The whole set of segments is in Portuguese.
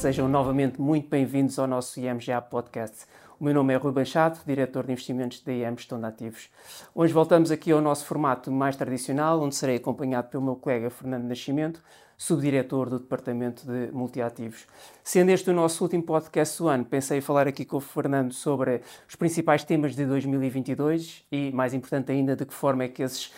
Sejam novamente muito bem-vindos ao nosso IMGA Podcast. O meu nome é Rui Banchado, diretor de investimentos da IM Gestão de Ativos. Hoje voltamos aqui ao nosso formato mais tradicional, onde serei acompanhado pelo meu colega Fernando Nascimento, subdiretor do Departamento de Multiativos. Sendo este o nosso último podcast do ano, pensei falar aqui com o Fernando sobre os principais temas de 2022 e, mais importante ainda, de que forma é que esses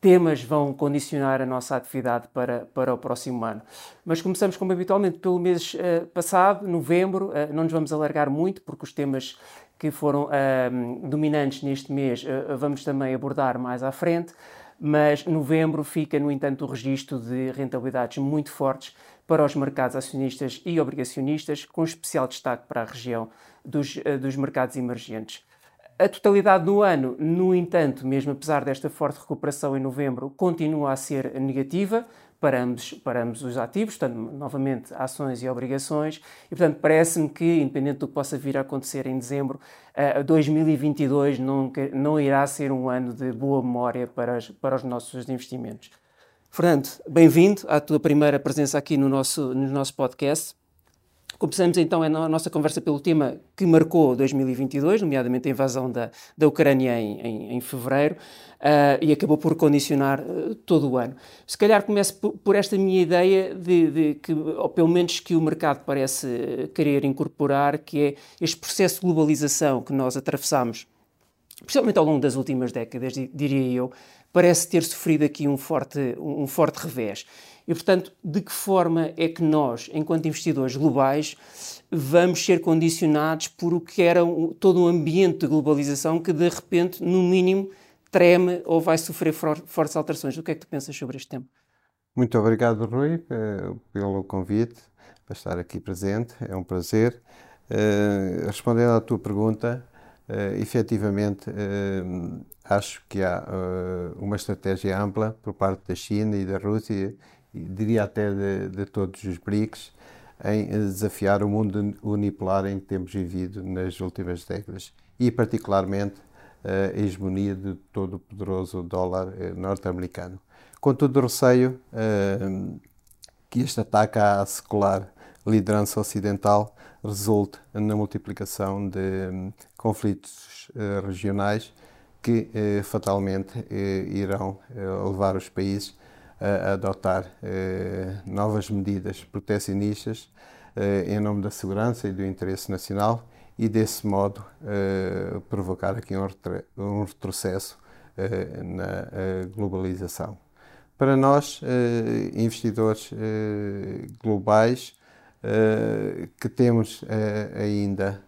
temas vão condicionar a nossa atividade para, para o próximo ano. Mas começamos, como habitualmente, pelo mês uh, passado, novembro. Uh, não nos vamos alargar muito, porque os temas que foram uh, dominantes neste mês vamos também abordar mais à frente. Mas novembro fica, no entanto, o registro de rentabilidades muito fortes para os mercados acionistas e obrigacionistas, com especial destaque para a região dos, dos mercados emergentes. A totalidade do ano, no entanto, mesmo apesar desta forte recuperação em novembro, continua a ser negativa para ambos, para ambos os ativos, portanto, novamente, ações e obrigações, e portanto parece-me que, independente do que possa vir a acontecer em dezembro, uh, 2022 nunca, não irá ser um ano de boa memória para, para os nossos investimentos. Fernando, bem-vindo à tua primeira presença aqui no nosso, no nosso podcast. Começamos então a nossa conversa pelo tema que marcou 2022, nomeadamente a invasão da, da Ucrânia em, em, em fevereiro, uh, e acabou por condicionar uh, todo o ano. Se calhar começo por, esta minha ideia de, de, que, ou pelo menos que o mercado parece querer incorporar, que é este processo de globalização que nós atravessamos, principalmente ao longo das últimas décadas, diria eu, parece ter sofrido aqui um forte, um forte revés. E, portanto, de que forma é que nós, enquanto investidores globais, vamos ser condicionados por o que era todo um ambiente de globalização que, de repente, no mínimo, treme ou vai sofrer fortes alterações? O que é que tu pensas sobre este tema? Muito obrigado, Rui, eh, pelo convite para estar aqui presente. É um prazer. Uh, respondendo à tua pergunta, uh, efetivamente, acho que há uma estratégia ampla por parte da China e da Rússia diria até de, de todos os BRICS, em desafiar o mundo unipolar em que temos vivido nas últimas décadas e, particularmente, a hegemonia de todo o poderoso dólar eh, norte-americano. Com todo o receio eh, que este ataque à secular liderança ocidental resulte na multiplicação de hum, conflitos eh, regionais que fatalmente irão levar os países a adotar eh, novas medidas protecionistas eh, em nome da segurança e do interesse nacional e, desse modo, eh, provocar aqui um, retrocesso na globalização. Para nós, investidores globais, que temos ainda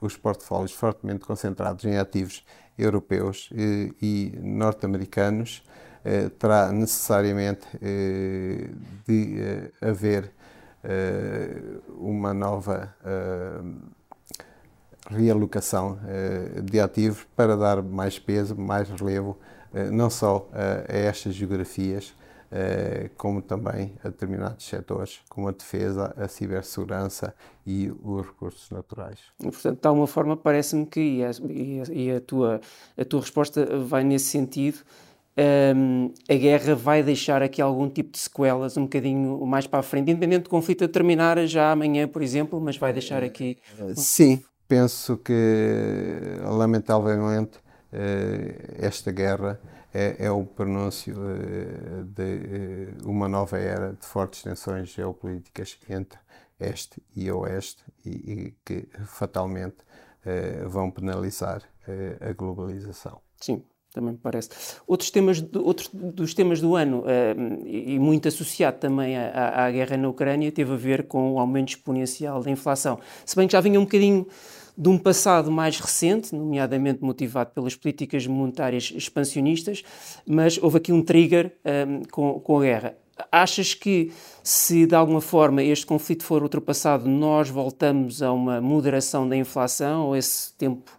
os portfólios fortemente concentrados em ativos europeus e norte-americanos, eh, terá necessariamente eh, de eh, haver uma nova realocação de ativos para dar mais peso, mais relevo, não só a estas geografias, como também a determinados setores, como a defesa, a cibersegurança e os recursos naturais. Portanto, de alguma forma, parece-me que, e, a, e a, tua, a tua resposta vai nesse sentido, um, a guerra vai deixar aqui algum tipo de sequelas um bocadinho mais para a frente, independente do conflito a terminar já amanhã, por exemplo, mas vai deixar aqui. Sim, penso que lamentavelmente eh, esta guerra é, é o pronúncio eh, de eh, uma nova era de fortes tensões geopolíticas entre este e oeste e, e que fatalmente vão penalizar a globalização. Sim, também me parece. Outros temas, dos temas do ano, uh, e muito associado também à, à, guerra na Ucrânia, teve a ver com o aumento exponencial da inflação. Se bem que já vinha um bocadinho de um passado mais recente, nomeadamente motivado pelas políticas monetárias expansionistas, mas houve aqui um trigger uh, com, com a guerra. Achas que, se de alguma forma este conflito for ultrapassado, nós voltamos a uma moderação da inflação ou esse tempo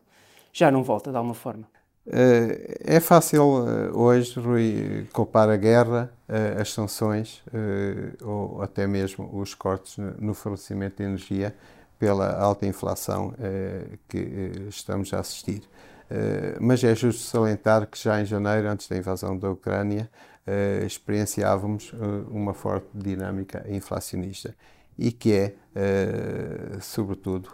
já não volta de alguma forma? Eh, é fácil eh, hoje, Rui, culpar a guerra, eh, as sanções ou até mesmo os cortes no fornecimento de energia pela alta inflação que estamos a assistir. Mas é justo salientar que já em janeiro, antes da invasão da Ucrânia, experienciávamos uma forte dinâmica inflacionista. e que é, sobretudo,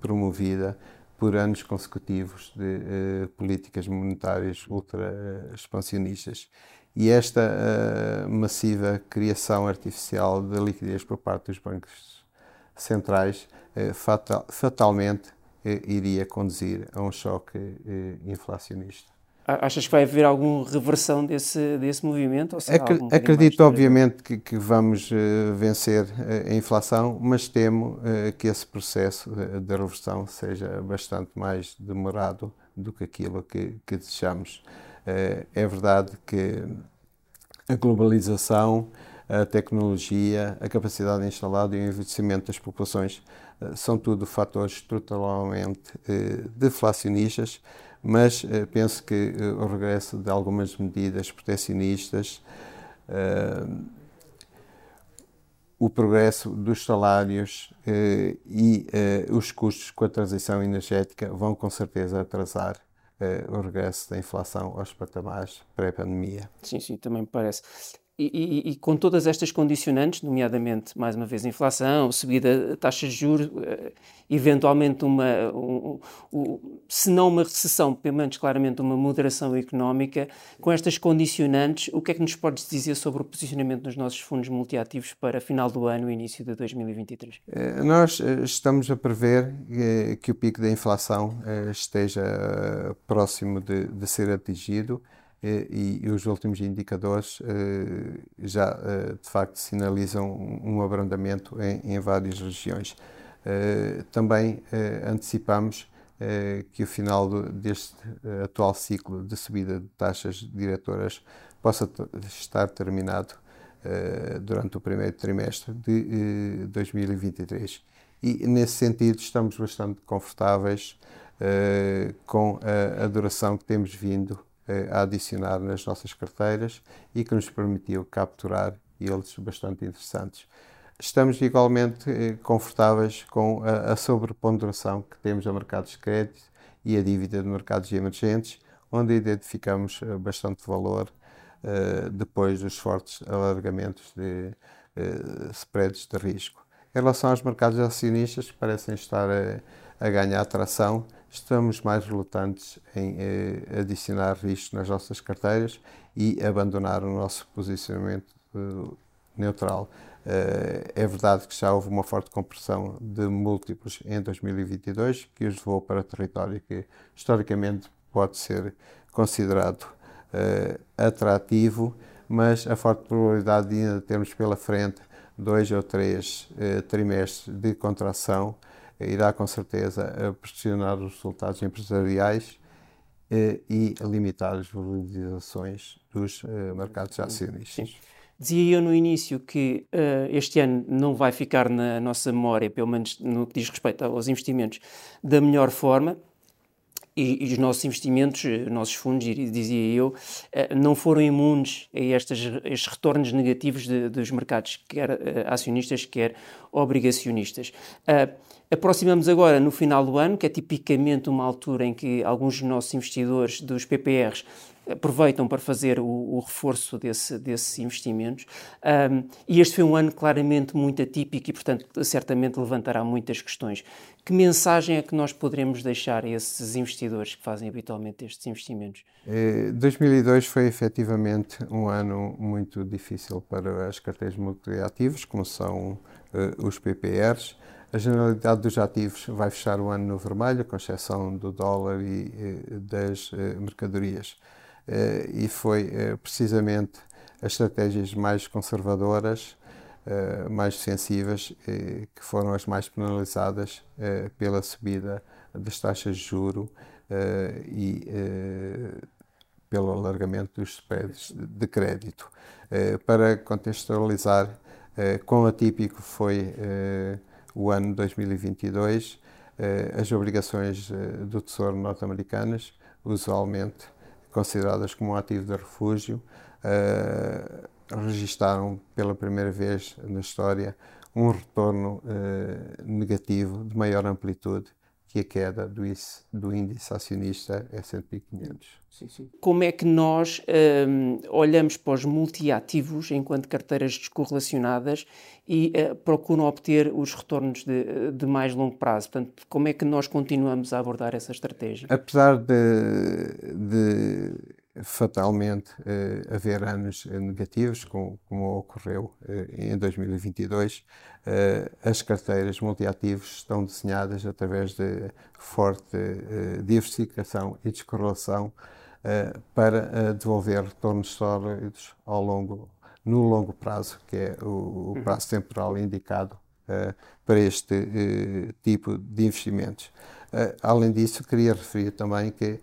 promovida por anos consecutivos de políticas monetárias ultra expansionistas. E esta massiva criação artificial de liquidez por parte dos bancos centrais fatal, fatalmente iria conduzir a um choque inflacionista. Achas que vai haver alguma reversão desse, desse movimento? Ac acredito, obviamente, que, que vamos uh, vencer uh, a inflação, mas temo uh, que esse processo de reversão seja bastante mais demorado do que aquilo que, que desejamos. é verdade que a globalização, a tecnologia, a capacidade instalada e o envelhecimento das populações são tudo fatores estruturalmente deflacionistas mas uh, penso que uh, o regresso de algumas medidas proteccionistas, uh, o progresso dos salários e os custos com a transição energética vão com certeza atrasar o regresso da inflação aos patamares pré-pandemia. Sim, sim, também me parece. E, e, e, com todas estas condicionantes, nomeadamente, mais uma vez, inflação, subida de taxas de juros, eh, eventualmente uma, um, um, se não uma recessão, pelo menos claramente uma moderação económica, com estas condicionantes, o que é que nos podes dizer sobre o posicionamento dos nossos fundos multiativos para final do ano e início de 2023? Eh, nós eh, estamos a prever que o pico da inflação esteja próximo de, de ser atingido e, e, os últimos indicadores eh, já eh, de facto sinalizam um abrandamento em, em várias regiões. Eh, também antecipamos que o final deste atual ciclo de subida de taxas diretoras possa estar terminado durante o primeiro trimestre de 2023. E nesse sentido estamos bastante confortáveis com a, duração que temos vindo eh, a adicionar nas nossas carteiras e que nos permitiu capturar eles bastante interessantes. Estamos igualmente eh, confortáveis com a, a sobreponderação que temos a mercados de crédito e a dívida de mercados emergentes, onde identificamos eh, bastante valor depois dos fortes alargamentos de spreads de risco. Em relação aos mercados acionistas, parecem estar a, a ganhar atração, estamos mais relutantes em eh, adicionar risco nas nossas carteiras e abandonar o nosso posicionamento eh, neutral. Eh, é verdade que já houve uma forte compressão de múltiplos em 2022, que os levou para território que historicamente pode ser considerado eh, atrativo, mas a forte probabilidade de ainda termos pela frente dois ou três trimestres de contração irá com certeza pressionar os resultados empresariais eh, e limitar as valorizações dos eh, mercados acionistas. Sim. Dizia eu no início que uh, este ano não vai ficar na nossa memória, pelo menos no que diz respeito aos investimentos, da melhor forma. E, e os nossos investimentos, os nossos fundos, dizia eu, uh, não foram imunes a estes, estes retornos negativos de, dos mercados, quer uh, acionistas, quer obrigacionistas. Aproximamos agora no final do ano, que é tipicamente uma altura em que alguns dos nossos investidores dos PPRs aproveitam para fazer o, o reforço desse, desses investimentos. Um, e este foi um ano claramente muito atípico e, portanto, certamente levantará muitas questões. Que mensagem é que nós poderemos deixar a esses investidores que fazem habitualmente estes investimentos? 2002 eh, foi efetivamente um ano muito difícil para as carteiras multiativas, como são uh, os PPRs. A generalidade dos ativos vai fechar o ano no vermelho, com exceção do dólar e das eh, mercadorias. Eh, e foi eh, precisamente as estratégias mais conservadoras, mais defensivas, que foram as mais penalizadas pela subida das taxas de juro e pelo alargamento dos spreads de crédito. Para contextualizar, quão atípico foi o ano 2022, eh, as obrigações eh, do Tesouro norte-americanas, usualmente consideradas como um ativo de refúgio, eh, registaram pela primeira vez na história um retorno negativo de maior amplitude que a queda do, do índice acionista S&P 500. Sim, sim. Como é que nós um, olhamos para os multiativos enquanto carteiras descorrelacionadas e uh, procuram obter os retornos de, de, mais longo prazo? Portanto, como é que nós continuamos a abordar essa estratégia? Apesar de, de fatalmente uh, haver anos negativos, como, como ocorreu uh, em 2022, uh, as carteiras multiativos estão desenhadas através de forte diversificação e descorrelação para devolver retornos sólidos ao longo, no longo prazo, que é o, o uhum. prazo temporal indicado para este tipo de investimentos. além disso, queria referir também que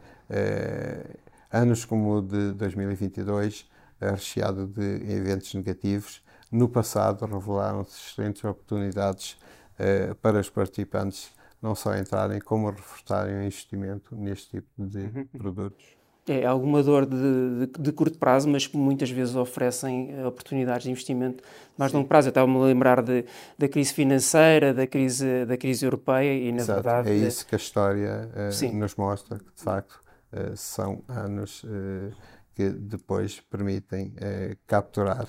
Anos como o de 2022, recheado de eventos negativos, no passado revelaram-se excelentes oportunidades eh, para os participantes não só entrarem, como reforçarem o investimento neste tipo de uhum. produtos. É alguma dor de, de, de, curto prazo, mas que muitas vezes oferecem eh, oportunidades de investimento mais Sim. longo prazo. Eu estava-me a lembrar de, da crise financeira, da crise, da crise europeia e, na Exato. verdade... É isso que a história uh, nos mostra, que de facto eh, são anos eh, que depois permitem eh, capturar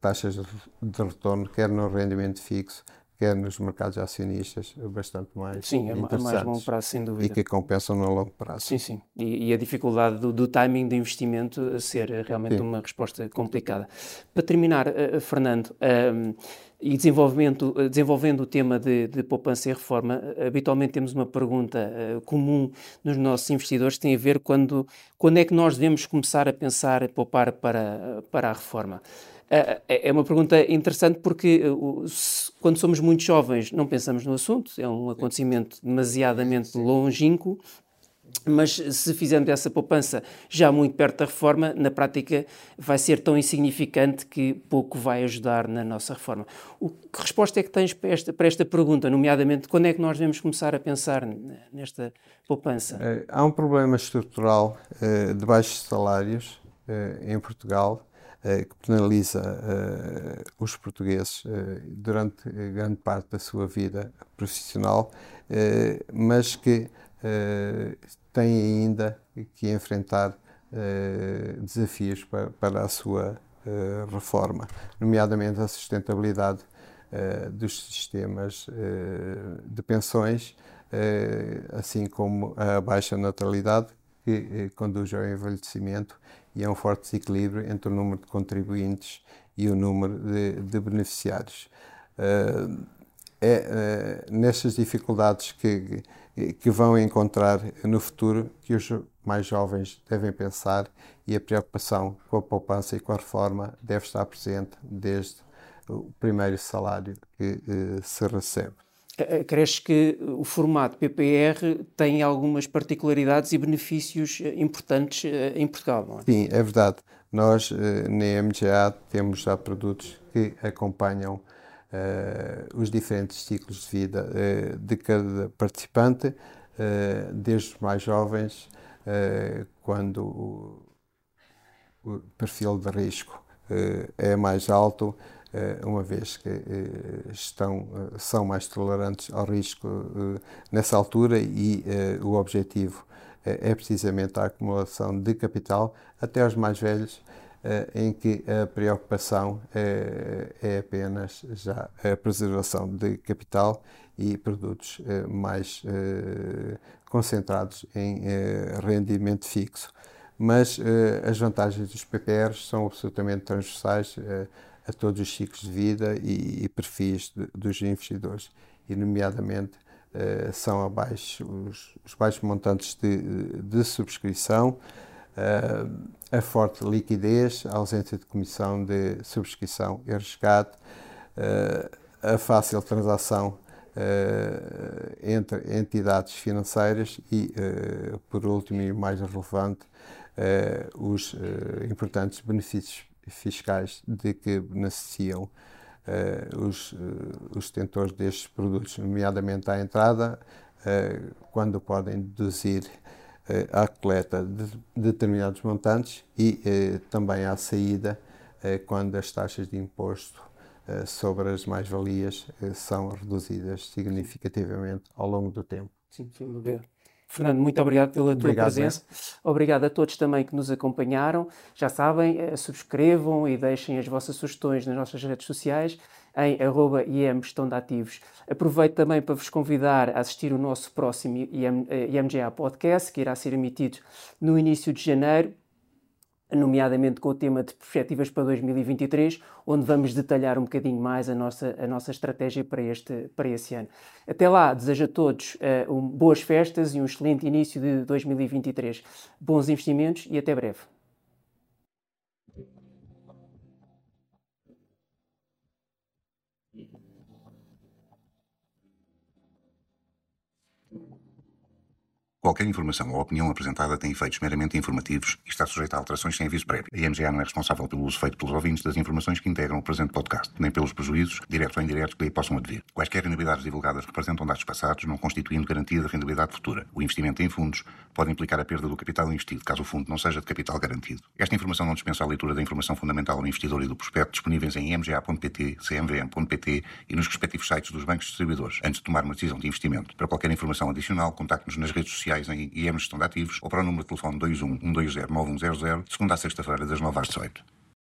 taxas de retorno, quer no rendimento fixo, quer nos mercados acionistas, bastante mais Sim, é interessantes. mais longo prazo, sem dúvida. E que compensam no longo prazo. Sim, sim. E, e a dificuldade do, do, timing de investimento a ser realmente sim. uma resposta complicada. Para terminar, Fernando, uh, e desenvolvendo, desenvolvendo o tema de, de, poupança e reforma, habitualmente temos uma pergunta uh, comum nos nossos investidores que tem a ver quando, quando é que nós devemos começar a pensar a poupar para, para a reforma. É, é uma pergunta interessante porque quando somos muito jovens não pensamos no assunto, é um acontecimento demasiadamente longínquo, mas se fizermos essa poupança já muito perto da reforma, na prática vai ser tão insignificante que pouco vai ajudar na nossa reforma. O, que resposta é que tens para esta, para esta pergunta, nomeadamente quando é que nós devemos começar a pensar nesta poupança? É, há um problema estrutural é, de baixos salários em Portugal eh, que penaliza eh, os portugueses eh, durante grande parte da sua vida profissional, mas que têm ainda que enfrentar desafios para, para a sua reforma, nomeadamente a sustentabilidade dos sistemas de pensões, assim como a baixa natalidade que conduz ao envelhecimento e é um forte desequilíbrio entre o número de contribuintes e o número de, de beneficiários. É uh, nessas dificuldades que, que vão encontrar no futuro que os mais jovens devem pensar e a preocupação com a poupança e com a reforma deve estar presente desde o primeiro salário que uh, se recebe. Crees que o formato PPR tem algumas particularidades e benefícios eh, importantes eh, em Portugal, não é? Sim, é verdade. Nós, eh, na MGA, temos já produtos que acompanham uh, os diferentes ciclos de vida uh, de cada participante, uh, desde os mais jovens, quando o, o, perfil de risco é mais alto, uma vez que estão, são mais tolerantes ao risco nessa altura e o objetivo é precisamente a acumulação de capital até aos mais velhos, em que a preocupação é apenas já a preservação de capital e produtos mais concentrados em rendimento fixo. Mas as vantagens dos PPRs são absolutamente transversais a todos os ciclos de vida e, perfis dos investidores, e nomeadamente são abaixo os, os, baixos montantes de, de subscrição, a forte liquidez, a ausência de comissão de subscrição e resgate, uh, a fácil transação entre entidades financeiras e, por último e mais relevante, os importantes benefícios fiscais de que beneficiam os, os detentores destes produtos, nomeadamente à entrada, quando podem deduzir à coleta de determinados montantes e também à saída, quando as taxas de imposto sobre as mais-valias são reduzidas significativamente ao longo do tempo. Sim, sem dúvida. Fernando, muito obrigado pela tua obrigado, presença. Né? Obrigado a todos também que nos acompanharam. Já sabem, eh, subscrevam e deixem as vossas sugestões nas nossas redes sociais em IM Gestão de Ativos. Aproveito também para vos convidar a assistir o nosso próximo IM, IMGA eh, Podcast, que irá ser emitido no início de janeiro nomeadamente com o tema de perspectivas para 2023, onde vamos detalhar um bocadinho mais a nossa, a nossa estratégia para este, para esse ano. Até lá, desejo a todos uh, um, boas festas e um excelente início de 2023. Bons investimentos e até breve. Qualquer informação ou opinião apresentada tem efeitos meramente informativos e está sujeita a alterações sem aviso prévio. A IMGA não é responsável pelo uso feito pelos ouvintes das informações que integram o presente podcast, nem pelos prejuízos, diretos ou indiretos, que lhe possam advir. Quaisquer rendibilidades divulgadas representam dados passados, não constituindo garantia de rendibilidade futura. O investimento em fundos pode implicar a perda do capital investido, caso o fundo não seja de capital garantido. Esta informação não dispensa a leitura da informação fundamental ao investidor e do prospecto disponíveis em imga.pt, cmvm.pt e nos respectivos sites dos bancos distribuidores, antes de tomar uma decisão de investimento. Para qualquer informação adicional, contacte-nos nas redes sociais sociais em IEM Gestão de Ativos ou para o número de telefone 21 120 9100, de segunda a sexta-feira, das 9 às 18.